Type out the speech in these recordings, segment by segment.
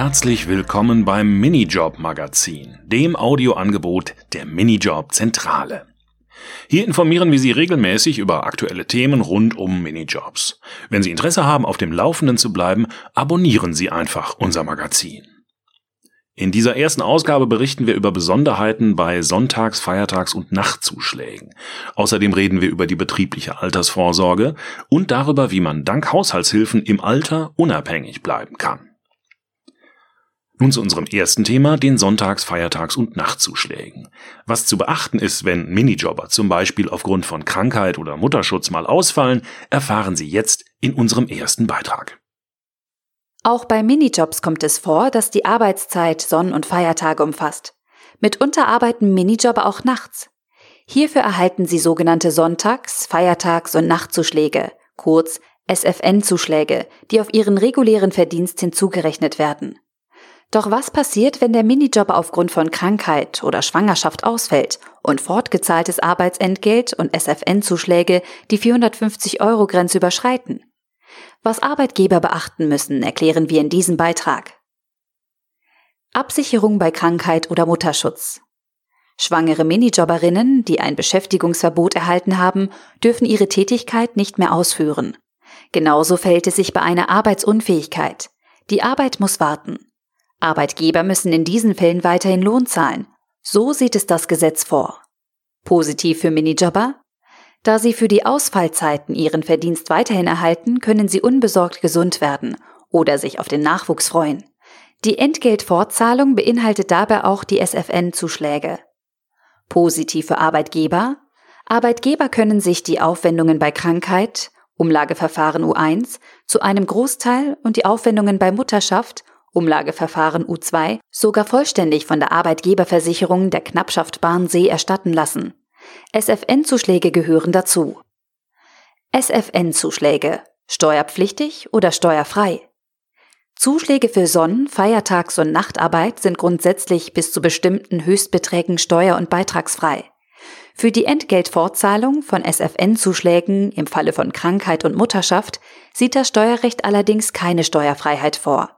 Herzlich willkommen beim Minijob Magazin, dem Audioangebot der Minijob Zentrale. Hier informieren wir Sie regelmäßig über aktuelle Themen rund um Minijobs. Wenn Sie Interesse haben, auf dem Laufenden zu bleiben, abonnieren Sie einfach unser Magazin. In dieser ersten Ausgabe berichten wir über Besonderheiten bei Sonntags-, Feiertags- und Nachtzuschlägen. Außerdem reden wir über die betriebliche Altersvorsorge und darüber, wie man dank Haushaltshilfen im Alter unabhängig bleiben kann. Nun zu unserem ersten Thema, den Sonntags-, Feiertags- und Nachtzuschlägen. Was zu beachten ist, wenn Minijobber zum Beispiel aufgrund von Krankheit oder Mutterschutz mal ausfallen, erfahren Sie jetzt in unserem ersten Beitrag. Auch bei Minijobs kommt es vor, dass die Arbeitszeit Sonn- und Feiertage umfasst. Mitunter arbeiten Minijobber auch nachts. Hierfür erhalten sie sogenannte Sonntags-, Feiertags- und Nachtzuschläge, kurz SFN-Zuschläge, die auf ihren regulären Verdienst hinzugerechnet werden. Doch was passiert, wenn der Minijob aufgrund von Krankheit oder Schwangerschaft ausfällt und fortgezahltes Arbeitsentgelt und SFN-Zuschläge die 450-Euro-Grenze überschreiten? Was Arbeitgeber beachten müssen, erklären wir in diesem Beitrag. Absicherung bei Krankheit oder Mutterschutz. Schwangere Minijobberinnen, die ein Beschäftigungsverbot erhalten haben, dürfen ihre Tätigkeit nicht mehr ausführen. Genauso verhält es sich bei einer Arbeitsunfähigkeit. Die Arbeit muss warten. Arbeitgeber müssen in diesen Fällen weiterhin Lohn zahlen. So sieht es das Gesetz vor. Positiv für Minijobber? Da sie für die Ausfallzeiten ihren Verdienst weiterhin erhalten, können sie unbesorgt gesund werden oder sich auf den Nachwuchs freuen. Die Entgeltfortzahlung beinhaltet dabei auch die SFN-Zuschläge. Positiv für Arbeitgeber? Arbeitgeber können sich die Aufwendungen bei Krankheit, Umlageverfahren U1, zu einem Großteil und die Aufwendungen bei Mutterschaft Umlageverfahren U2 sogar vollständig von der Arbeitgeberversicherung der Knappschaft Bahnsee erstatten lassen. SFN-Zuschläge gehören dazu. SFN-Zuschläge steuerpflichtig oder steuerfrei. Zuschläge für Sonnen-, Feiertags- und Nachtarbeit sind grundsätzlich bis zu bestimmten Höchstbeträgen steuer- und beitragsfrei. Für die Entgeltfortzahlung von SFN-Zuschlägen im Falle von Krankheit und Mutterschaft sieht das Steuerrecht allerdings keine Steuerfreiheit vor.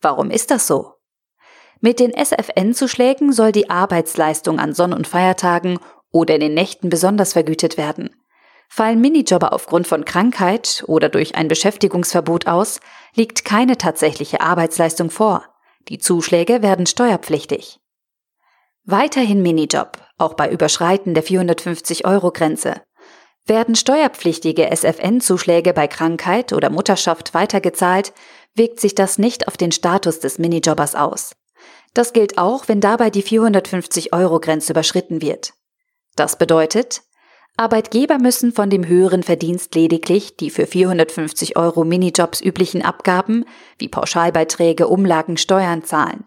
Warum ist das so? Mit den SFN-Zuschlägen soll die Arbeitsleistung an Sonn- und Feiertagen oder in den Nächten besonders vergütet werden. Fallen Minijobber aufgrund von Krankheit oder durch ein Beschäftigungsverbot aus, liegt keine tatsächliche Arbeitsleistung vor. Die Zuschläge werden steuerpflichtig. Weiterhin Minijob, auch bei Überschreiten der 450-Euro-Grenze. Werden steuerpflichtige SFN-Zuschläge bei Krankheit oder Mutterschaft weitergezahlt, wirkt sich das nicht auf den Status des Minijobbers aus. Das gilt auch, wenn dabei die 450-Euro-Grenze überschritten wird. Das bedeutet, Arbeitgeber müssen von dem höheren Verdienst lediglich die für 450 Euro Minijobs üblichen Abgaben wie Pauschalbeiträge, Umlagen, Steuern zahlen.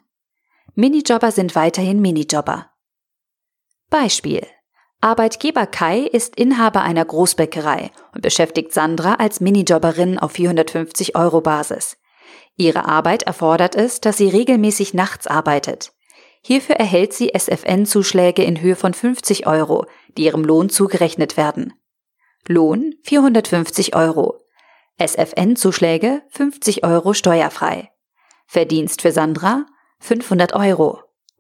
Minijobber sind weiterhin Minijobber. Beispiel. Arbeitgeber Kai ist Inhaber einer Großbäckerei und beschäftigt Sandra als Minijobberin auf 450 Euro Basis. Ihre Arbeit erfordert es, dass sie regelmäßig nachts arbeitet. Hierfür erhält sie SFN-Zuschläge in Höhe von 50 Euro, die ihrem Lohn zugerechnet werden. Lohn 450 Euro. SFN-Zuschläge 50 Euro steuerfrei. Verdienst für Sandra 500 Euro.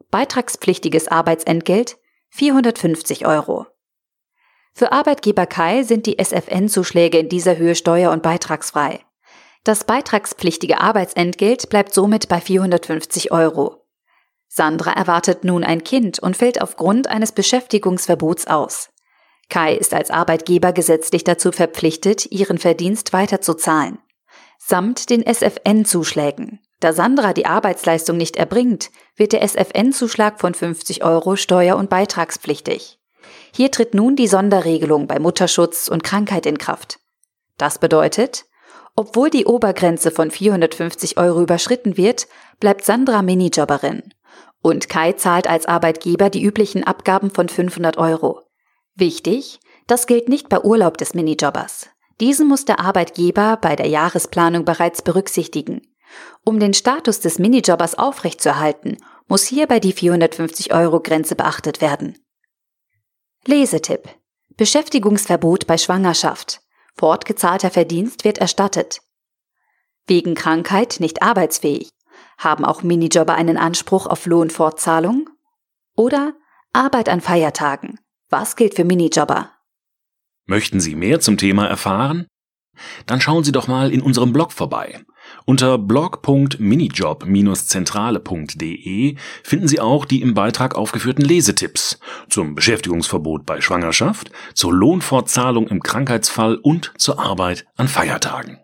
Beitragspflichtiges Arbeitsentgelt 450 Euro. Für Arbeitgeber Kai sind die SFN-Zuschläge in dieser Höhe steuer- und beitragsfrei. Das beitragspflichtige Arbeitsentgelt bleibt somit bei 450 Euro. Sandra erwartet nun ein Kind und fällt aufgrund eines Beschäftigungsverbots aus. Kai ist als Arbeitgeber gesetzlich dazu verpflichtet, ihren Verdienst weiterzuzahlen. Samt den SFN-Zuschlägen. Da Sandra die Arbeitsleistung nicht erbringt, wird der SFN-Zuschlag von 50 Euro steuer- und beitragspflichtig. Hier tritt nun die Sonderregelung bei Mutterschutz und Krankheit in Kraft. Das bedeutet, obwohl die Obergrenze von 450 Euro überschritten wird, bleibt Sandra Minijobberin. Und Kai zahlt als Arbeitgeber die üblichen Abgaben von 500 Euro. Wichtig, das gilt nicht bei Urlaub des Minijobbers. Diesen muss der Arbeitgeber bei der Jahresplanung bereits berücksichtigen. Um den Status des Minijobbers aufrechtzuerhalten, muss hierbei die 450 Euro Grenze beachtet werden. Lesetipp. Beschäftigungsverbot bei Schwangerschaft. Fortgezahlter Verdienst wird erstattet. Wegen Krankheit nicht arbeitsfähig. Haben auch Minijobber einen Anspruch auf Lohnfortzahlung? Oder Arbeit an Feiertagen. Was gilt für Minijobber? Möchten Sie mehr zum Thema erfahren? Dann schauen Sie doch mal in unserem Blog vorbei. Unter blog.minijob-zentrale.de finden Sie auch die im Beitrag aufgeführten Lesetipps zum Beschäftigungsverbot bei Schwangerschaft, zur Lohnfortzahlung im Krankheitsfall und zur Arbeit an Feiertagen.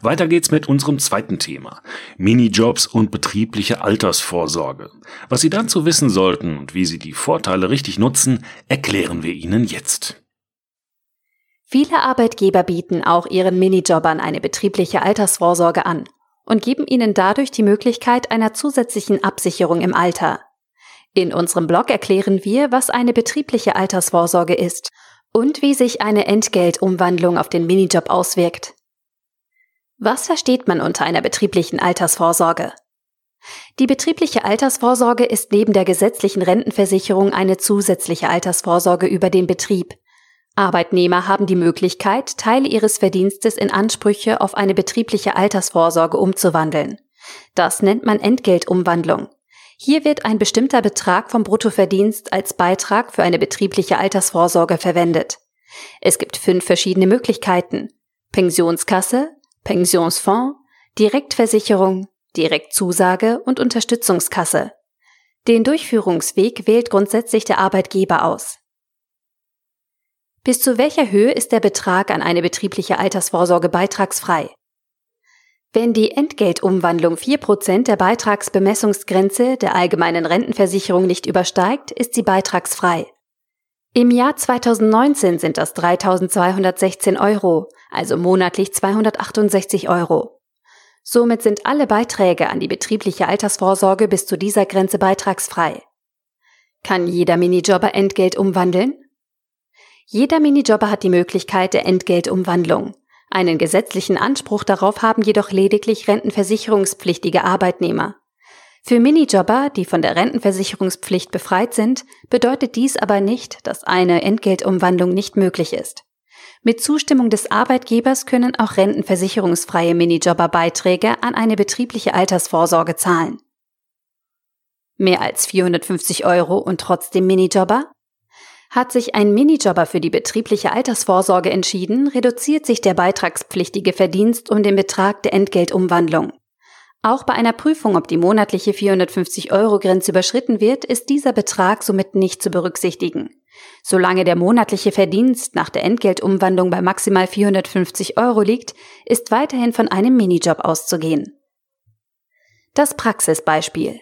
Weiter geht's mit unserem zweiten Thema. Minijobs und betriebliche Altersvorsorge. Was Sie dazu wissen sollten und wie Sie die Vorteile richtig nutzen, erklären wir Ihnen jetzt. Viele Arbeitgeber bieten auch ihren Minijobbern eine betriebliche Altersvorsorge an und geben ihnen dadurch die Möglichkeit einer zusätzlichen Absicherung im Alter. In unserem Blog erklären wir, was eine betriebliche Altersvorsorge ist und wie sich eine Entgeltumwandlung auf den Minijob auswirkt. Was versteht man unter einer betrieblichen Altersvorsorge? Die betriebliche Altersvorsorge ist neben der gesetzlichen Rentenversicherung eine zusätzliche Altersvorsorge über den Betrieb, Arbeitnehmer haben die Möglichkeit, Teile ihres Verdienstes in Ansprüche auf eine betriebliche Altersvorsorge umzuwandeln. Das nennt man Entgeltumwandlung. Hier wird ein bestimmter Betrag vom Bruttoverdienst als Beitrag für eine betriebliche Altersvorsorge verwendet. Es gibt fünf verschiedene Möglichkeiten. Pensionskasse, Pensionsfonds, Direktversicherung, Direktzusage und Unterstützungskasse. Den Durchführungsweg wählt grundsätzlich der Arbeitgeber aus. Bis zu welcher Höhe ist der Betrag an eine betriebliche Altersvorsorge beitragsfrei? Wenn die Entgeltumwandlung 4% der Beitragsbemessungsgrenze der allgemeinen Rentenversicherung nicht übersteigt, ist sie beitragsfrei. Im Jahr 2019 sind das 3216 Euro, also monatlich 268 Euro. Somit sind alle Beiträge an die betriebliche Altersvorsorge bis zu dieser Grenze beitragsfrei. Kann jeder Minijobber Entgelt umwandeln? Jeder Minijobber hat die Möglichkeit der Entgeltumwandlung. Einen gesetzlichen Anspruch darauf haben jedoch lediglich rentenversicherungspflichtige Arbeitnehmer. Für Minijobber, die von der Rentenversicherungspflicht befreit sind, bedeutet dies aber nicht, dass eine Entgeltumwandlung nicht möglich ist. Mit Zustimmung des Arbeitgebers können auch rentenversicherungsfreie Minijobber Beiträge an eine betriebliche Altersvorsorge zahlen. Mehr als 450 Euro und trotzdem Minijobber? Hat sich ein Minijobber für die betriebliche Altersvorsorge entschieden, reduziert sich der beitragspflichtige Verdienst um den Betrag der Entgeltumwandlung. Auch bei einer Prüfung, ob die monatliche 450-Euro-Grenze überschritten wird, ist dieser Betrag somit nicht zu berücksichtigen. Solange der monatliche Verdienst nach der Entgeltumwandlung bei maximal 450 Euro liegt, ist weiterhin von einem Minijob auszugehen. Das Praxisbeispiel.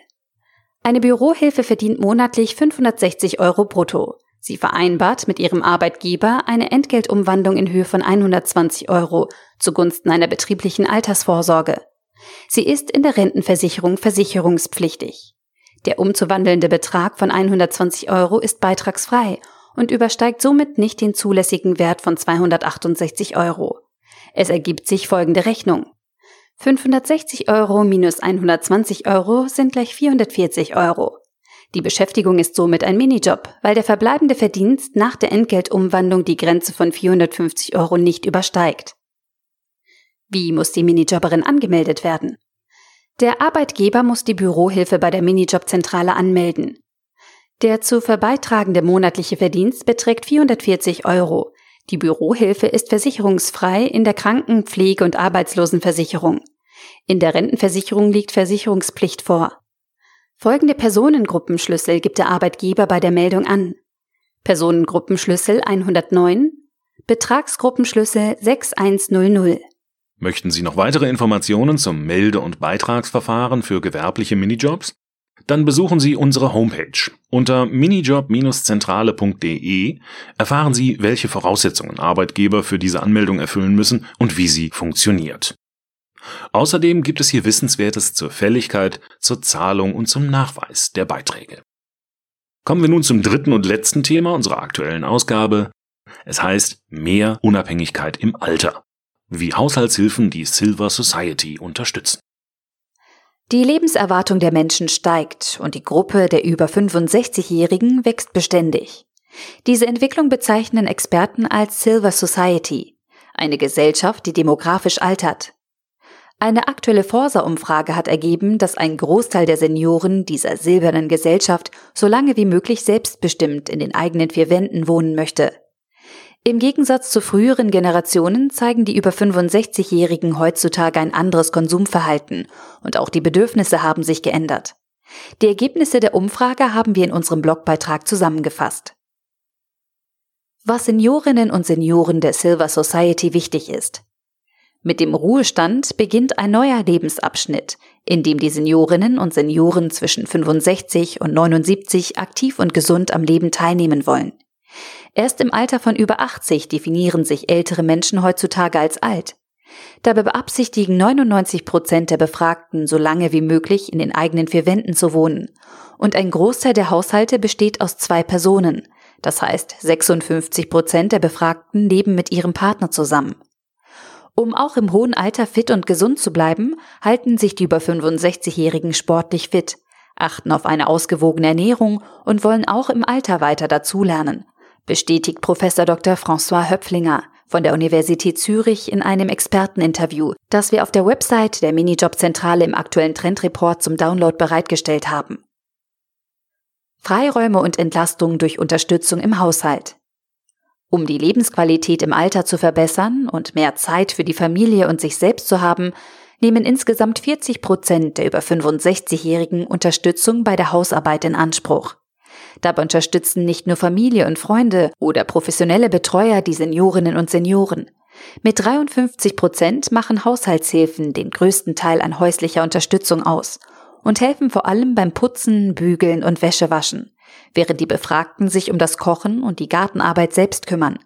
Eine Bürohilfe verdient monatlich 560 Euro brutto. Sie vereinbart mit ihrem Arbeitgeber eine Entgeltumwandlung in Höhe von 120 Euro zugunsten einer betrieblichen Altersvorsorge. Sie ist in der Rentenversicherung versicherungspflichtig. Der umzuwandelnde Betrag von 120 Euro ist beitragsfrei und übersteigt somit nicht den zulässigen Wert von 268 Euro. Es ergibt sich folgende Rechnung. 560 Euro minus 120 Euro sind gleich 440 Euro. Die Beschäftigung ist somit ein Minijob, weil der verbleibende Verdienst nach der Entgeltumwandlung die Grenze von 450 Euro nicht übersteigt. Wie muss die Minijobberin angemeldet werden? Der Arbeitgeber muss die Bürohilfe bei der Minijobzentrale anmelden. Der zu verbeitragende monatliche Verdienst beträgt 440 Euro. Die Bürohilfe ist versicherungsfrei in der Kranken-, Pflege- und Arbeitslosenversicherung. In der Rentenversicherung liegt Versicherungspflicht vor. Folgende Personengruppenschlüssel gibt der Arbeitgeber bei der Meldung an. Personengruppenschlüssel 109, Betragsgruppenschlüssel 6100. Möchten Sie noch weitere Informationen zum Melde- und Beitragsverfahren für gewerbliche Minijobs? Dann besuchen Sie unsere Homepage. Unter minijob-zentrale.de erfahren Sie, welche Voraussetzungen Arbeitgeber für diese Anmeldung erfüllen müssen und wie sie funktioniert. Außerdem gibt es hier Wissenswertes zur Fälligkeit, zur Zahlung und zum Nachweis der Beiträge. Kommen wir nun zum dritten und letzten Thema unserer aktuellen Ausgabe. Es heißt mehr Unabhängigkeit im Alter. Wie Haushaltshilfen die Silver Society unterstützen. Die Lebenserwartung der Menschen steigt und die Gruppe der über 65-Jährigen wächst beständig. Diese Entwicklung bezeichnen Experten als Silver Society, eine Gesellschaft, die demografisch altert. Eine aktuelle Forsa-Umfrage hat ergeben, dass ein Großteil der Senioren dieser silbernen Gesellschaft so lange wie möglich selbstbestimmt in den eigenen vier Wänden wohnen möchte. Im Gegensatz zu früheren Generationen zeigen die über 65-Jährigen heutzutage ein anderes Konsumverhalten und auch die Bedürfnisse haben sich geändert. Die Ergebnisse der Umfrage haben wir in unserem Blogbeitrag zusammengefasst. Was Seniorinnen und Senioren der Silver Society wichtig ist. Mit dem Ruhestand beginnt ein neuer Lebensabschnitt, in dem die Seniorinnen und Senioren zwischen 65 und 79 aktiv und gesund am Leben teilnehmen wollen. Erst im Alter von über 80 definieren sich ältere Menschen heutzutage als alt. Dabei beabsichtigen 99 Prozent der Befragten, so lange wie möglich in den eigenen vier Wänden zu wohnen. Und ein Großteil der Haushalte besteht aus zwei Personen. Das heißt, 56 Prozent der Befragten leben mit ihrem Partner zusammen. Um auch im hohen Alter fit und gesund zu bleiben, halten sich die über 65-Jährigen sportlich fit, achten auf eine ausgewogene Ernährung und wollen auch im Alter weiter dazulernen, bestätigt Professor Dr. François Höpflinger von der Universität Zürich in einem Experteninterview, das wir auf der Website der Minijobzentrale im aktuellen Trendreport zum Download bereitgestellt haben. Freiräume und Entlastung durch Unterstützung im Haushalt. Um die Lebensqualität im Alter zu verbessern und mehr Zeit für die Familie und sich selbst zu haben, nehmen insgesamt 40 Prozent der über 65-Jährigen Unterstützung bei der Hausarbeit in Anspruch. Dabei unterstützen nicht nur Familie und Freunde oder professionelle Betreuer die Seniorinnen und Senioren. Mit 53 Prozent machen Haushaltshilfen den größten Teil an häuslicher Unterstützung aus und helfen vor allem beim Putzen, Bügeln und Wäschewaschen während die Befragten sich um das Kochen und die Gartenarbeit selbst kümmern.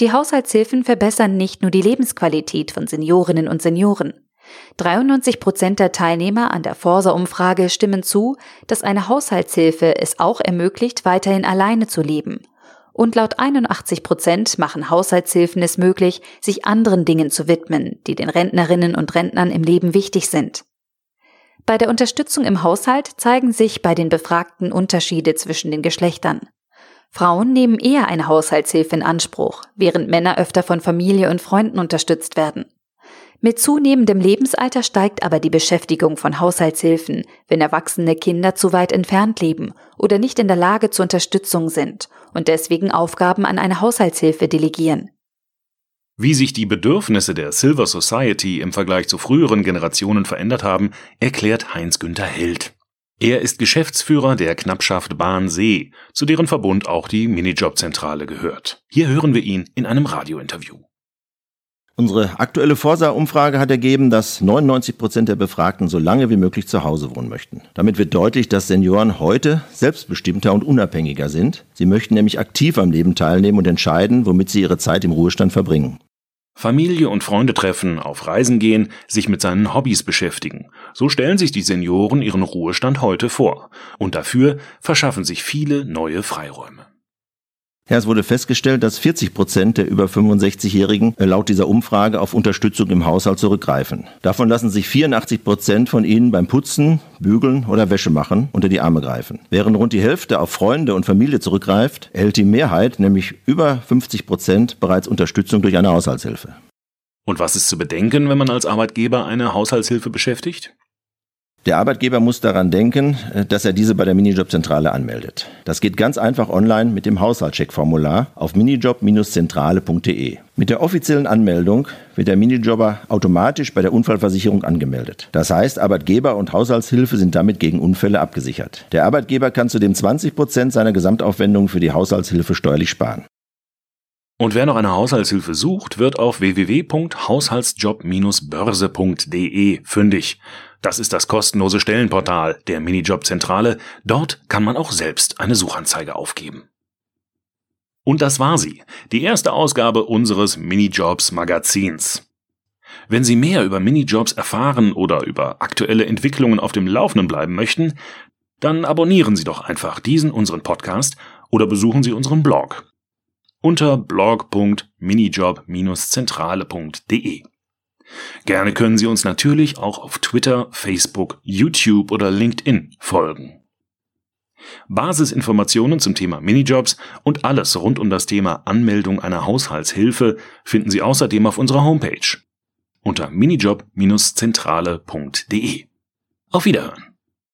Die Haushaltshilfen verbessern nicht nur die Lebensqualität von Seniorinnen und Senioren. 93 Prozent der Teilnehmer an der Forsa-Umfrage stimmen zu, dass eine Haushaltshilfe es auch ermöglicht, weiterhin alleine zu leben. Und laut 81 Prozent machen Haushaltshilfen es möglich, sich anderen Dingen zu widmen, die den Rentnerinnen und Rentnern im Leben wichtig sind. Bei der Unterstützung im Haushalt zeigen sich bei den Befragten Unterschiede zwischen den Geschlechtern. Frauen nehmen eher eine Haushaltshilfe in Anspruch, während Männer öfter von Familie und Freunden unterstützt werden. Mit zunehmendem Lebensalter steigt aber die Beschäftigung von Haushaltshilfen, wenn erwachsene Kinder zu weit entfernt leben oder nicht in der Lage zur Unterstützung sind und deswegen Aufgaben an eine Haushaltshilfe delegieren. Wie sich die Bedürfnisse der Silver Society im Vergleich zu früheren Generationen verändert haben, erklärt Heinz-Günther Held. Er ist Geschäftsführer der Knappschaft Bahn See, zu deren Verbund auch die Minijob-Zentrale gehört. Hier hören wir ihn in einem Radiointerview. Unsere aktuelle Forsa-Umfrage hat ergeben, dass 99 Prozent der Befragten so lange wie möglich zu Hause wohnen möchten. Damit wird deutlich, dass Senioren heute selbstbestimmter und unabhängiger sind. Sie möchten nämlich aktiv am Leben teilnehmen und entscheiden, womit sie ihre Zeit im Ruhestand verbringen. Familie und Freunde treffen, auf Reisen gehen, sich mit seinen Hobbys beschäftigen. So stellen sich die Senioren ihren Ruhestand heute vor. Und dafür verschaffen sich viele neue Freiräume. Ja, es wurde festgestellt, dass 40 Prozent der über 65-Jährigen äh, laut dieser Umfrage auf Unterstützung im Haushalt zurückgreifen. Davon lassen sich 84 Prozent von ihnen beim Putzen, Bügeln oder Wäsche machen unter die Arme greifen. Während rund die Hälfte auf Freunde und Familie zurückgreift, erhält die Mehrheit, nämlich über 50 Prozent, bereits Unterstützung durch eine Haushaltshilfe. Und was ist zu bedenken, wenn man als Arbeitgeber eine Haushaltshilfe beschäftigt? Der Arbeitgeber muss daran denken, äh, dass er diese bei der Minijobzentrale anmeldet. Das geht ganz einfach online mit dem Haushaltscheckformular auf minijob-zentrale.de. Mit der offiziellen Anmeldung wird der Minijobber automatisch bei der Unfallversicherung angemeldet. Das heißt, Arbeitgeber und Haushaltshilfe sind damit gegen Unfälle abgesichert. Der Arbeitgeber kann zudem 20 Prozent seiner Gesamtaufwendung für die Haushaltshilfe steuerlich sparen. Und wer noch eine Haushaltshilfe sucht, wird auf www.haushaltsjob-börse.de fündig. Das ist das kostenlose Stellenportal der Minijobzentrale. Dort kann man auch selbst eine Suchanzeige aufgeben. Und das war sie, die erste Ausgabe unseres Minijobs Magazins. Wenn Sie mehr über Minijobs erfahren oder über aktuelle Entwicklungen auf dem Laufenden bleiben möchten, dann abonnieren Sie doch einfach diesen unseren Podcast oder besuchen Sie unseren Blog unter blog.minijob-zentrale.de. Gerne können Sie uns natürlich auch auf Twitter, Facebook, YouTube oder LinkedIn folgen. Basisinformationen zum Thema Minijobs und alles rund um das Thema Anmeldung einer Haushaltshilfe finden Sie außerdem auf unserer Homepage unter minijob-zentrale.de. Auf Wiederhören!